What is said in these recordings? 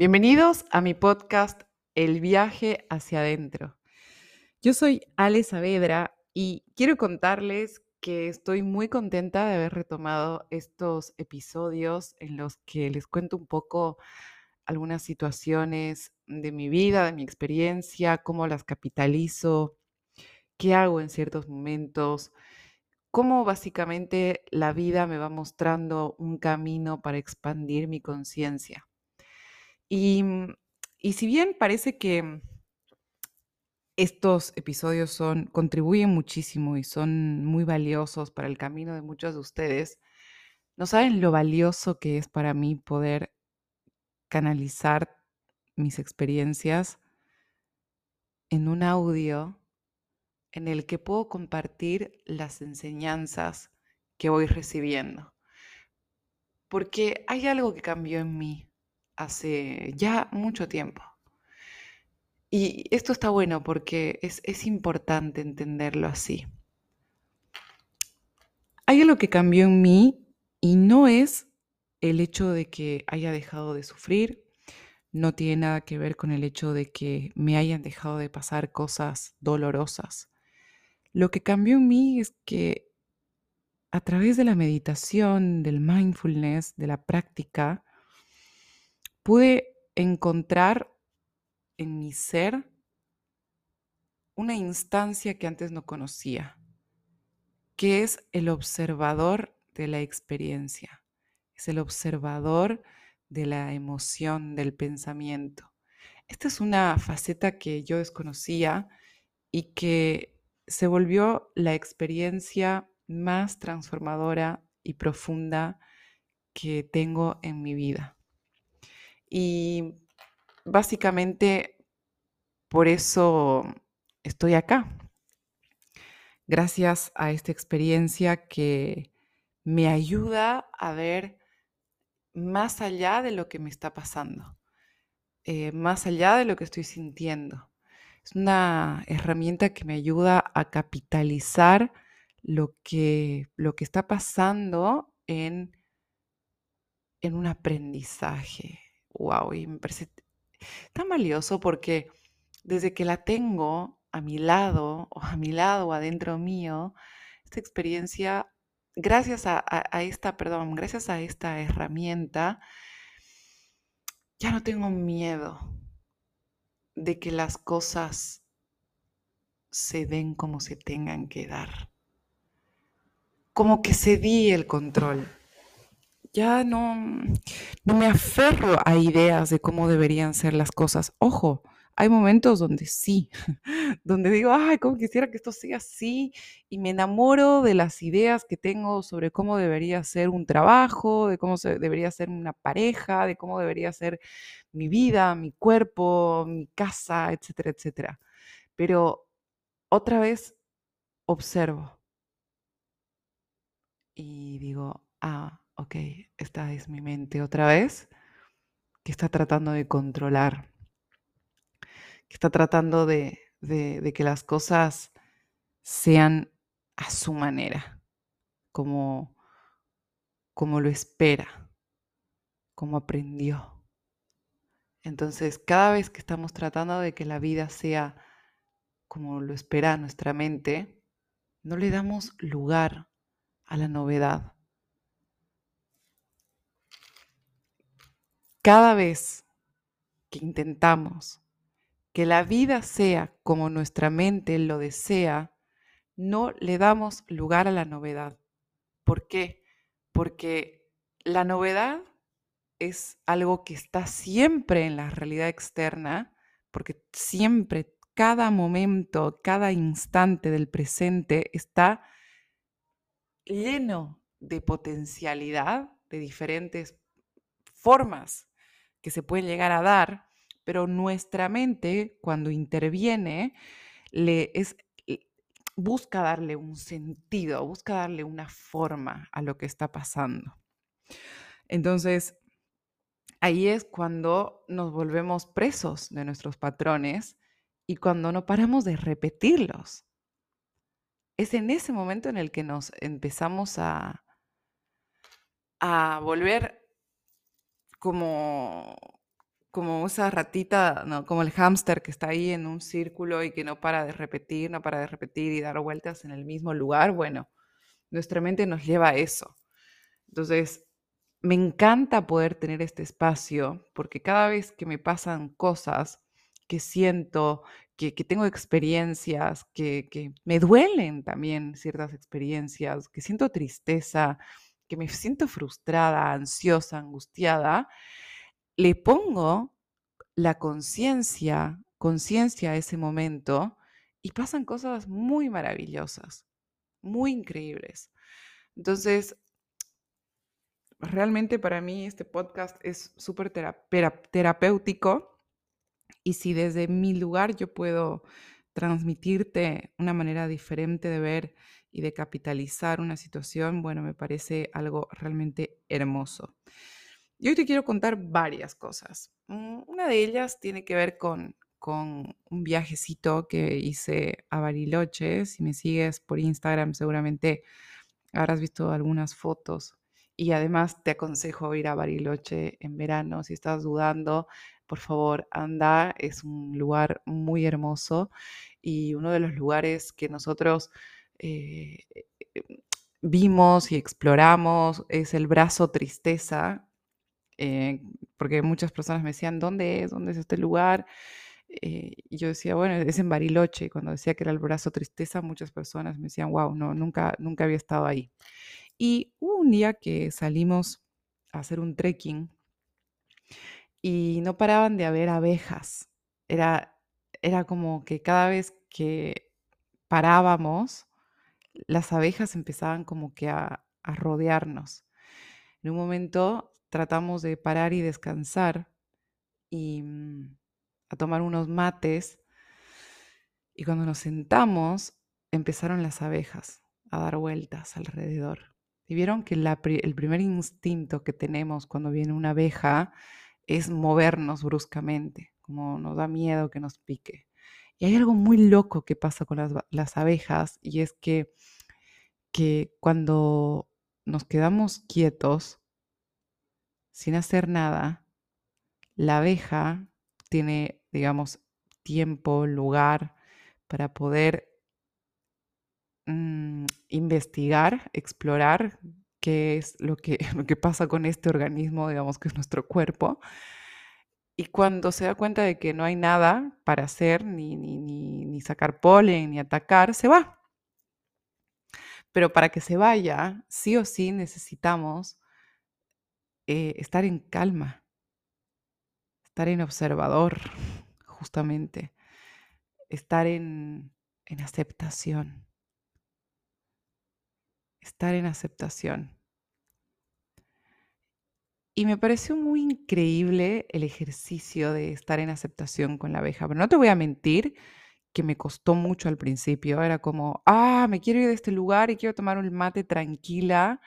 Bienvenidos a mi podcast El viaje hacia adentro. Yo soy Ale Saavedra y quiero contarles que estoy muy contenta de haber retomado estos episodios en los que les cuento un poco algunas situaciones de mi vida, de mi experiencia, cómo las capitalizo, qué hago en ciertos momentos, cómo básicamente la vida me va mostrando un camino para expandir mi conciencia. Y, mm, y si bien parece que estos episodios son, contribuyen muchísimo y son muy valiosos para el camino de muchos de ustedes, no saben lo valioso que es para mí poder canalizar mis experiencias en un audio en el que puedo compartir las enseñanzas que voy recibiendo. Porque hay algo que cambió en mí hace ya mucho tiempo. Y esto está bueno porque es, es importante entenderlo así. Hay algo que cambió en mí y no es el hecho de que haya dejado de sufrir, no tiene nada que ver con el hecho de que me hayan dejado de pasar cosas dolorosas. Lo que cambió en mí es que a través de la meditación, del mindfulness, de la práctica, pude encontrar en mi ser una instancia que antes no conocía, que es el observador de la experiencia, es el observador de la emoción, del pensamiento. Esta es una faceta que yo desconocía y que se volvió la experiencia más transformadora y profunda que tengo en mi vida. Y básicamente por eso estoy acá. Gracias a esta experiencia que me ayuda a ver más allá de lo que me está pasando, eh, más allá de lo que estoy sintiendo. Es una herramienta que me ayuda a capitalizar lo que, lo que está pasando en, en un aprendizaje, wow, y me parece tan valioso porque desde que la tengo a mi lado, o a mi lado, o adentro mío, esta experiencia, gracias a, esta, perdón, gracias a esta herramienta, ya no tengo miedo de que las cosas se den como se tengan que dar. Como que cedí el control ya no, no me aferro a ideas de cómo deberían ser las cosas. Ojo, hay momentos donde sí, donde digo, ay, cómo quisiera que esto sea así, y me enamoro de las ideas que tengo sobre cómo debería ser un trabajo, de cómo se, debería ser una pareja, de cómo debería ser mi vida, mi cuerpo, mi casa, etcétera, etcétera. Pero otra vez observo y digo, ah, ok, esta es mi mente otra vez, que está tratando de controlar, que está tratando de, que las cosas sean a su manera, como, como lo espera, como aprendió. Entonces, cada vez que estamos tratando de que la vida sea como lo espera nuestra mente, no le damos lugar a la novedad. Cada vez que intentamos que la vida sea como nuestra mente lo desea, no le damos lugar a la novedad. ¿Por qué? Porque la novedad es algo que está siempre en la realidad externa, porque siempre, cada momento, cada instante del presente está lleno de potencialidad, de diferentes formas que se pueden llegar a dar, pero nuestra mente cuando interviene le es, busca darle un sentido, busca darle una forma a lo que está pasando. Entonces, ahí es cuando nos volvemos presos de nuestros patrones y cuando no paramos de repetirlos. Es en ese momento en el que nos empezamos a, a volver como, como esa ratita, ¿no? Como el hámster que está ahí en un círculo y que no para de repetir, no para de repetir y dar vueltas en el mismo lugar. Bueno, nuestra mente nos lleva a eso. Entonces, me encanta poder tener este espacio porque cada vez que me pasan cosas que siento, que, tengo experiencias, que, que me duelen también ciertas experiencias, que siento tristeza, que me siento frustrada, ansiosa, angustiada, le pongo la conciencia, conciencia a ese momento y pasan cosas muy maravillosas, muy increíbles. Entonces, realmente para mí este podcast es súper terapéutico y si desde mi lugar yo puedo transmitirte una manera diferente de ver y de capitalizar una situación, bueno, me parece algo realmente hermoso. Y hoy te quiero contar varias cosas. Mm, una de ellas tiene que ver con, con un viajecito que hice a Bariloche. Si me sigues por Instagram, seguramente habrás visto algunas fotos y además te aconsejo ir a Bariloche en verano. Si estás dudando, por favor, anda. Es un lugar muy hermoso y uno de los lugares que nosotros eh, eh, vimos y exploramos es el brazo tristeza. Eh, porque muchas personas me decían, ¿dónde es? ¿Dónde es este lugar? y yo decía, bueno, es en Bariloche. Cuando decía que era el brazo tristeza, muchas personas me decían, wow, no, nunca, nunca había estado ahí. Y hubo un día que salimos a hacer un trekking y no paraban de haber abejas. Era, era como que cada vez que parábamos, las abejas empezaban como que a, rodearnos. En un momento tratamos de parar y descansar y mm, a tomar unos mates y cuando nos sentamos empezaron las abejas a dar vueltas alrededor. Y vieron que el primer instinto que tenemos cuando viene una abeja es movernos bruscamente, como nos da miedo que nos pique. Y hay algo muy loco que pasa con las, abejas y es que, que cuando nos quedamos quietos, sin hacer nada, la abeja tiene, digamos, tiempo, lugar para poder Mm, investigar, explorar qué es lo que, lo que pasa con este organismo, digamos que es nuestro cuerpo. Y cuando se da cuenta de que no hay nada para hacer, ni, ni, ni, sacar polen, ni atacar, se va. Pero para que se vaya, sí o sí necesitamos eh, estar en calma, estar en observador, justamente, estar en, en aceptación estar en aceptación. Y me pareció muy increíble el ejercicio de estar en aceptación con la abeja, pero no te voy a mentir que me costó mucho al principio. Era como, ah, me quiero ir de este lugar y quiero tomar un mate tranquila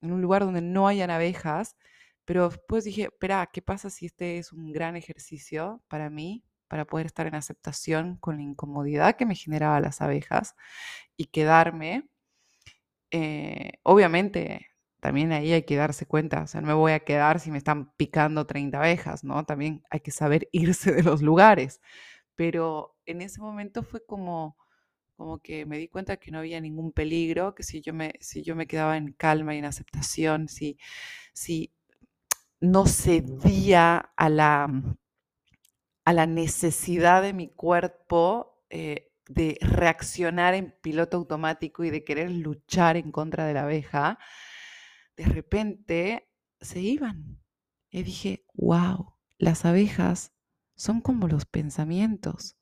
en un lugar donde no hayan abejas. Pero después dije, espera, ¿qué pasa si este es un gran ejercicio para mí, para poder estar en aceptación con la incomodidad que me generaba las abejas y quedarme eh, obviamente también ahí hay que darse cuenta, o sea, no me voy a quedar si me están picando 30 abejas, ¿no? También hay que saber irse de los lugares. Pero en ese momento fue como, como que me di cuenta que no había ningún peligro, que si yo me, si yo me quedaba en calma y en aceptación, si, si no cedía a la, a la necesidad de mi cuerpo, eh, de reaccionar en piloto automático y de querer luchar en contra de la abeja, de repente se iban. Y dije, wow, las abejas son como los pensamientos.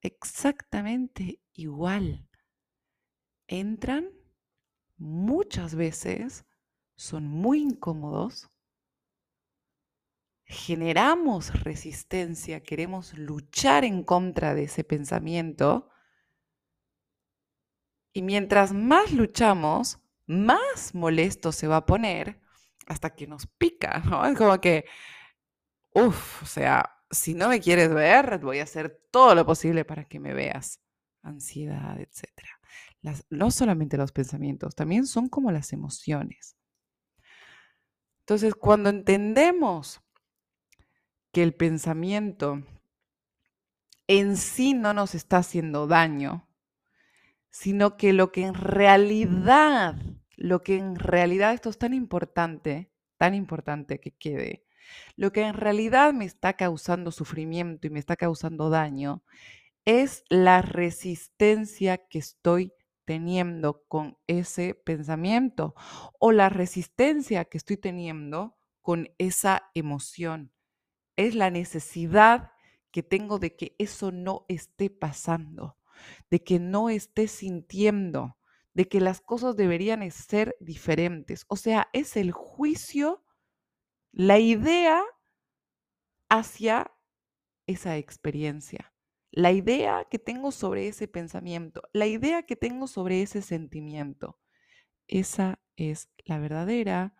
Exactamente igual. Entran muchas veces, son muy incómodos, generamos resistencia, queremos luchar en contra de ese pensamiento, y mientras más luchamos, más molesto se va a poner hasta que nos pica, ¿no? Es como que, uff, o sea, si no me quieres ver, voy a hacer todo lo posible para que me veas. Ansiedad, etc. no solamente los pensamientos, también son como las emociones. Entonces, cuando entendemos que el pensamiento en sí no nos está haciendo daño, sino que lo que en realidad, lo que en realidad, esto es tan importante, tan importante que quede, lo que en realidad me está causando sufrimiento y me está causando daño es la resistencia que estoy teniendo con ese pensamiento o la resistencia que estoy teniendo con esa emoción. Es la necesidad que tengo de que eso no esté pasando, de que no esté sintiendo, de que las cosas deberían ser diferentes. O sea, es el juicio, la idea hacia esa experiencia, la idea que tengo sobre ese pensamiento, la idea que tengo sobre ese sentimiento. Esa es la verdadera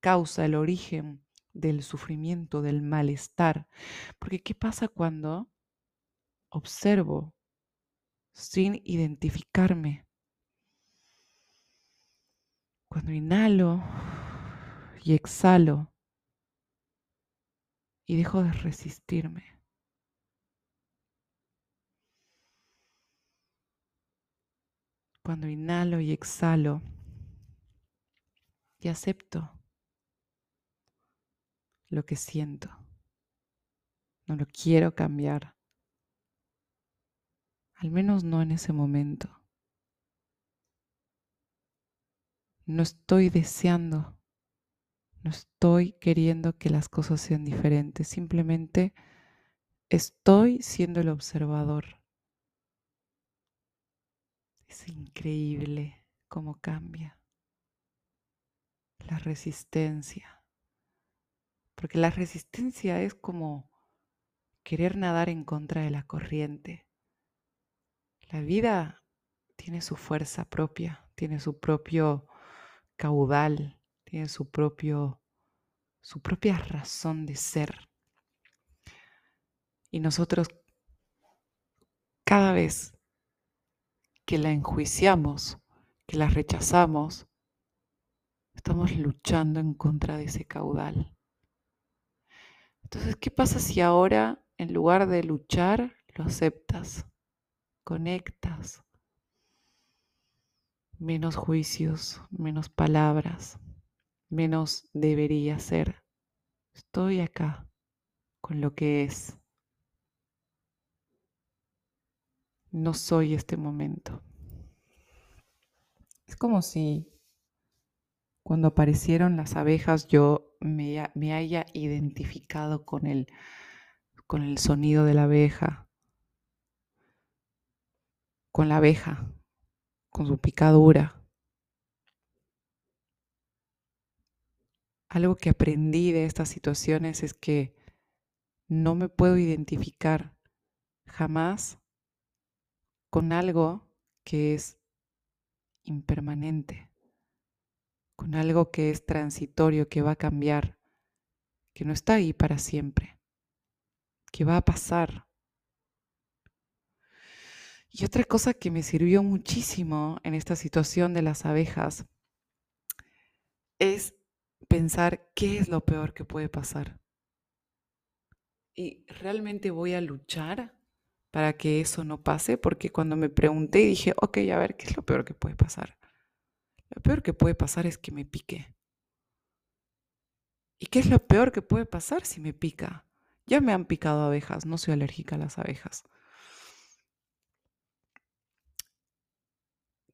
causa, el origen del sufrimiento, del malestar. Porque ¿qué pasa cuando observo sin identificarme? Cuando inhalo y exhalo y dejo de resistirme. Cuando inhalo y exhalo y acepto lo que siento. No lo quiero cambiar. Al menos no en ese momento. No estoy deseando, no estoy queriendo que las cosas sean diferentes. Simplemente estoy siendo el observador. Es increíble cómo cambia la resistencia porque la resistencia es como querer nadar en contra de la corriente. La vida tiene su fuerza propia, tiene su propio caudal, tiene su propio su propia razón de ser. Y nosotros cada vez que la enjuiciamos, que la rechazamos, estamos luchando en contra de ese caudal. Entonces, ¿qué pasa si ahora, en lugar de luchar, lo aceptas, conectas? Menos juicios, menos palabras, menos debería ser. Estoy acá con lo que es. No soy este momento. Es como si cuando aparecieron las abejas yo me, haya identificado con el, con el sonido de la abeja, con la abeja, con su picadura. Algo que aprendí de estas situaciones es que no me puedo identificar jamás con algo que es impermanente con algo que es transitorio, que va a cambiar, que no está ahí para siempre, que va a pasar. Y otra cosa que me sirvió muchísimo en esta situación de las abejas es pensar qué es lo peor que puede pasar. Y realmente voy a luchar para que eso no pase, porque cuando me pregunté dije, ok, a ver, ¿qué es lo peor que puede pasar? Lo peor que puede pasar es que me pique. ¿Y qué es lo peor que puede pasar si me pica? Ya me han picado abejas, no soy alérgica a las abejas.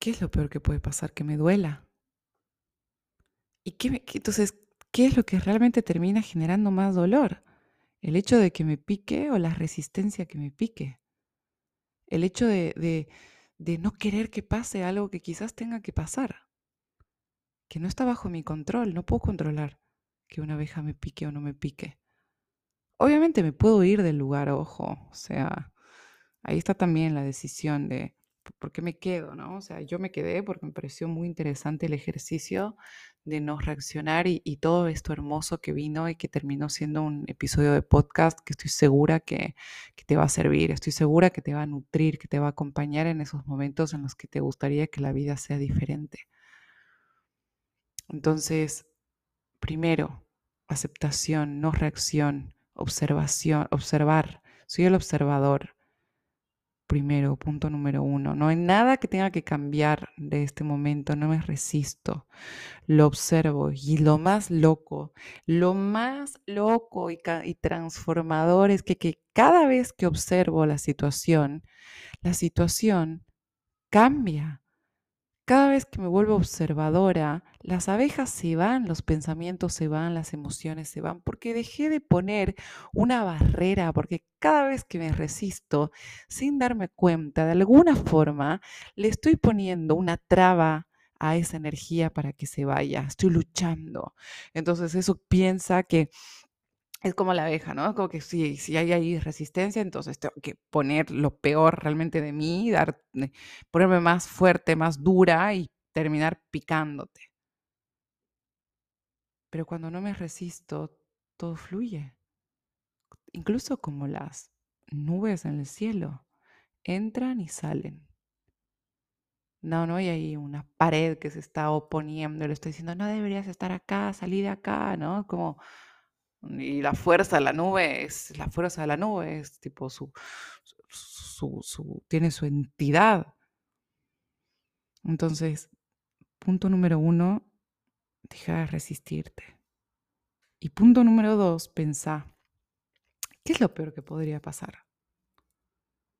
¿Qué es lo peor que puede pasar? Que me duela. ¿Y qué entonces, qué es lo que realmente termina generando más dolor? ¿El hecho de que me pique o la resistencia que me pique? El hecho de no querer que pase algo que quizás tenga que pasar que no está bajo mi control, no puedo controlar que una abeja me pique o no me pique. Obviamente me puedo ir del lugar, ojo, o sea, ahí está también la decisión de por qué me quedo, ¿no? O sea, yo me quedé porque me pareció muy interesante el ejercicio de no reaccionar y, todo esto hermoso que vino y que terminó siendo un episodio de podcast que estoy segura que, que te va a servir, estoy segura que te va a nutrir, que te va a acompañar en esos momentos en los que te gustaría que la vida sea diferente. Entonces, primero, aceptación, no reacción, observación, observar, soy el observador. Primero, punto número uno. No hay nada que tenga que cambiar de este momento, no me resisto. Lo observo y lo más loco, lo más loco y, y transformador es que, que cada vez que observo la situación, la situación cambia. Cada vez que me vuelvo observadora, las abejas se van, los pensamientos se van, las emociones se van, porque dejé de poner una barrera, porque cada vez que me resisto, sin darme cuenta, de alguna forma, le estoy poniendo una traba a esa energía para que se vaya. Estoy luchando. Entonces eso piensa que es como la abeja, ¿no? Como que si, si hay ahí resistencia, entonces tengo que poner lo peor realmente de mí, dar, eh, ponerme más fuerte, más dura y terminar picándote. Pero cuando no me resisto, todo fluye. Incluso como las nubes en el cielo, entran y salen. No, no hay ahí una pared que se está oponiendo, le estoy diciendo, no deberías estar acá, salí de acá, ¿no? Como y la fuerza de la nube es, la fuerza de la nube es tipo su, su, tiene su entidad. Entonces, punto número uno, deja de resistirte. Y punto número dos, pensá, ¿qué es lo peor que podría pasar?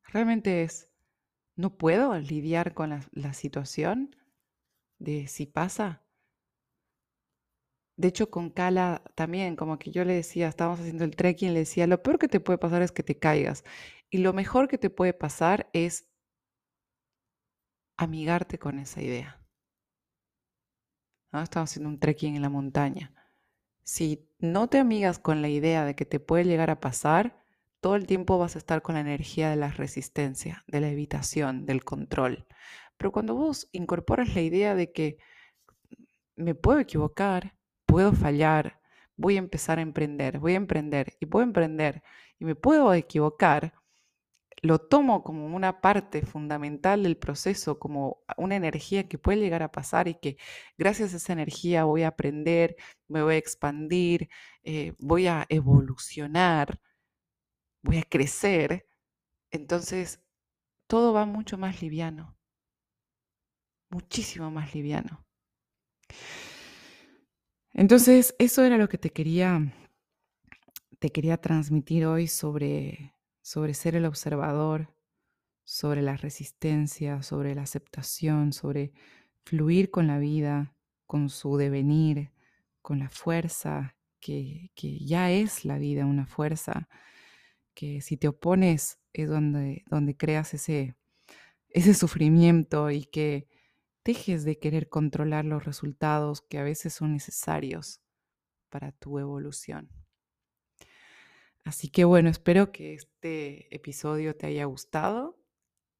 Realmente es, ¿no puedo lidiar con la, la situación de si pasa? De hecho, con Kala también, como que yo le decía, estábamos haciendo el trekking, le decía, lo peor que te puede pasar es que te caigas. Y lo mejor que te puede pasar es amigarte con esa idea. ¿No? Haciendo un trekking en la montaña. Si no te amigas con la idea de que te puede llegar a pasar, todo el tiempo vas a estar con la energía de la resistencia, de la evitación, del control. Pero cuando vos incorporas la idea de que me puedo equivocar, puedo fallar, voy a empezar a emprender, voy a emprender y puedo emprender y me puedo equivocar, lo tomo como una parte fundamental del proceso, como una energía que puede llegar a pasar y que gracias a esa energía voy a aprender, me voy a expandir, eh, voy a evolucionar, voy a crecer, entonces todo va mucho más liviano, muchísimo más liviano. Entonces, eso era lo que te quería, te quería transmitir hoy sobre, sobre ser el observador, sobre la resistencia, sobre la aceptación, sobre fluir con la vida, con su devenir, con la fuerza, que, que ya es la vida una fuerza, que si te opones es donde, donde creas ese, ese sufrimiento y que dejes de querer controlar los resultados que a veces son necesarios para tu evolución. Así que bueno, espero que este episodio te haya gustado,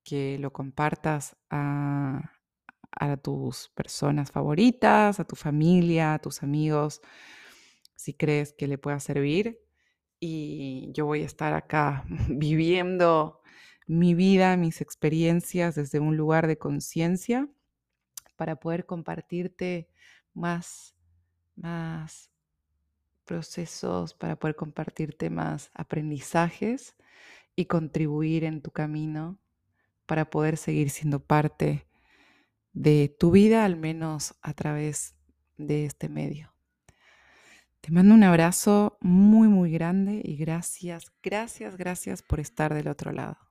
que lo compartas a, tus personas favoritas, a tu familia, a tus amigos, si crees que le pueda servir. Y yo voy a estar acá viviendo mi vida, mis experiencias desde un lugar de conciencia para poder compartirte más, más procesos, para poder compartirte más aprendizajes y contribuir en tu camino para poder seguir siendo parte de tu vida, al menos a través de este medio. Te mando un abrazo muy, muy grande y gracias, gracias, gracias por estar del otro lado.